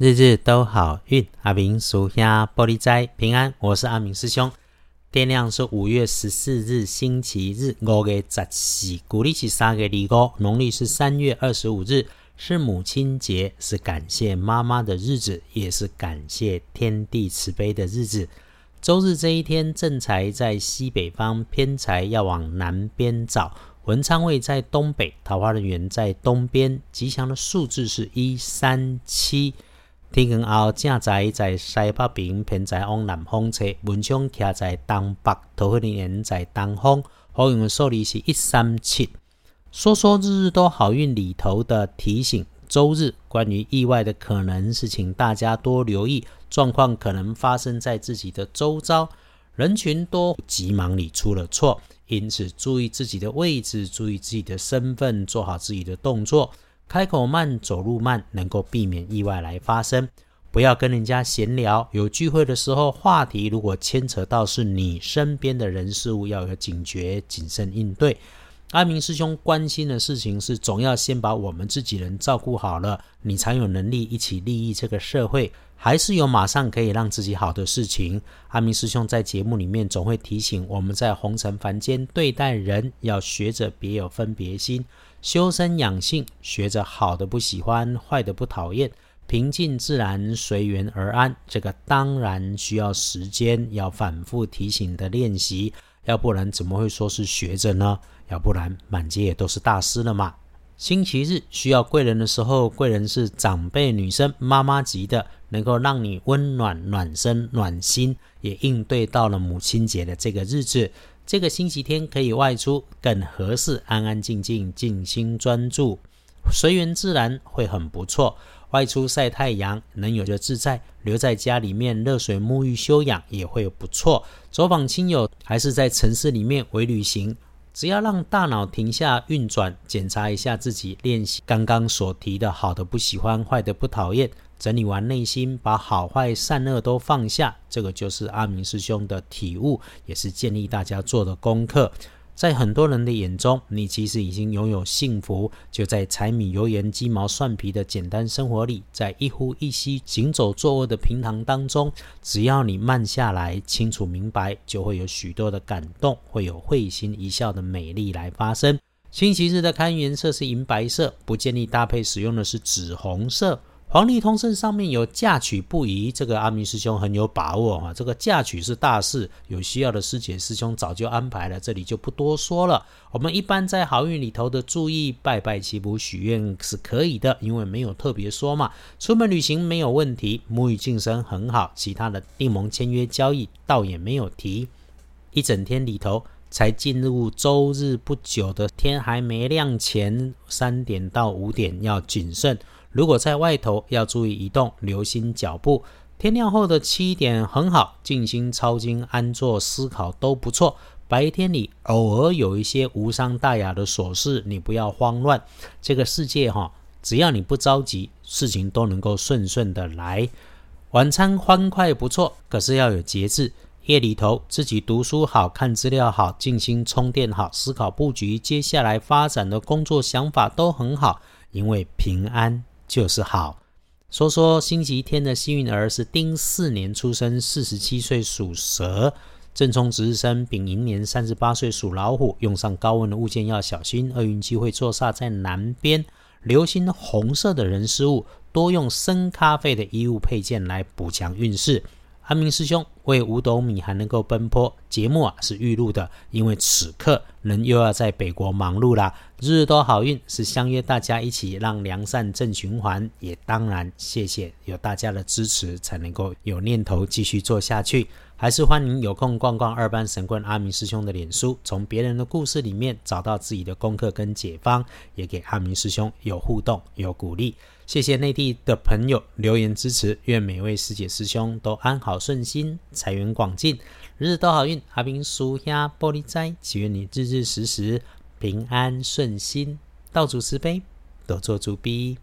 日日都好运，阿明属下玻璃斋平安。我是阿明师兄。天亮是五月十四日，星期日，五月十四，古历是三月二五，农历是三月二十五日，是母亲节，是感谢妈妈的日子，也是感谢天地慈悲的日子。周日这一天，正财在西北方，偏财要往南边找。文昌位在东北，桃花人缘在东边，吉祥的数字是一三七。天光后，正在在西北边，偏在往南方吹。文昌徛在东北，桃花人在东方。好运的数字是一三七。说说日日都好运里头的提醒：周日关于意外的可能是，请大家多留意，状况可能发生在自己的周遭。人群多，急忙里出了错，因此注意自己的位置，注意自己的身份，做好自己的动作。开口慢，走路慢，能够避免意外来发生。不要跟人家闲聊，有聚会的时候，话题如果牵扯到是你身边的人事物，要有警觉，谨慎应对。阿明师兄关心的事情是，总要先把我们自己人照顾好了，你才有能力一起利益这个社会。还是有马上可以让自己好的事情。阿明师兄在节目里面总会提醒我们在红尘凡间对待人，要学着别有分别心。修身养性，学着好的不喜欢，坏的不讨厌，平静自然，随缘而安。这个当然需要时间，要反复提醒的练习，要不然怎么会说是学着呢？要不然满街也都是大师了嘛。星期日需要贵人的时候，贵人是长辈女生、妈妈级的，能够让你温暖、暖身、暖心，也应对到了母亲节的这个日子。这个星期天可以外出，更合适，安安静静、静心专注，随缘自然会很不错。外出晒太阳能有着自在，留在家里面热水沐浴休养也会不错。走访亲友还是在城市里面为旅行，只要让大脑停下运转，检查一下自己，练习刚刚所提的好的不喜欢，坏的不讨厌。整理完内心，把好坏善恶都放下，这个就是阿明师兄的体悟，也是建议大家做的功课。在很多人的眼中，你其实已经拥有幸福，就在柴米油盐鸡毛蒜皮的简单生活里，在一呼一吸、行走坐卧的平常当中，只要你慢下来，清楚明白，就会有许多的感动，会有会心一笑的美丽来发生。星期日的看颜色是银白色，不建议搭配使用的是紫红色。黄历通胜上面有嫁娶不宜，这个阿明师兄很有把握哈。这个嫁娶是大事，有需要的师姐师兄早就安排了，这里就不多说了。我们一般在好运里头的注意，拜拜祈福许愿是可以的，因为没有特别说嘛。出门旅行没有问题，沐浴净身很好，其他的订盟签约交易倒也没有提。一整天里头才进入周日不久的天还没亮前三点到五点要谨慎。如果在外头要注意移动，留心脚步。天亮后的七点很好，静心抄经、安坐思考都不错。白天里偶尔有一些无伤大雅的琐事，你不要慌乱。这个世界哈，只要你不着急，事情都能够顺顺的来。晚餐欢快不错，可是要有节制。夜里头自己读书好看资料好，静心充电好，思考布局接下来发展的工作想法都很好，因为平安。就是好，说说星期天的幸运儿是丁巳年出生，四十七岁属蛇；正冲值日生丙寅年三十八岁属老虎。用上高温的物件要小心，厄运机会坐煞在南边。留心红色的人事物，多用深咖啡的衣物配件来补强运势。阿明师兄为五斗米还能够奔波，节目啊是预录的，因为此刻人又要在北国忙碌啦。日日都好运是相约大家一起让良善正循环，也当然谢谢有大家的支持，才能够有念头继续做下去。还是欢迎有空逛逛二班神棍阿明师兄的脸书，从别人的故事里面找到自己的功课跟解方，也给阿明师兄有互动有鼓励。谢谢内地的朋友留言支持，愿每位师姐师兄都安好顺心，财源广进，日日都好运。阿兵叔下玻璃斋，祈愿你日日时时平安顺心，道主慈悲，多做主逼。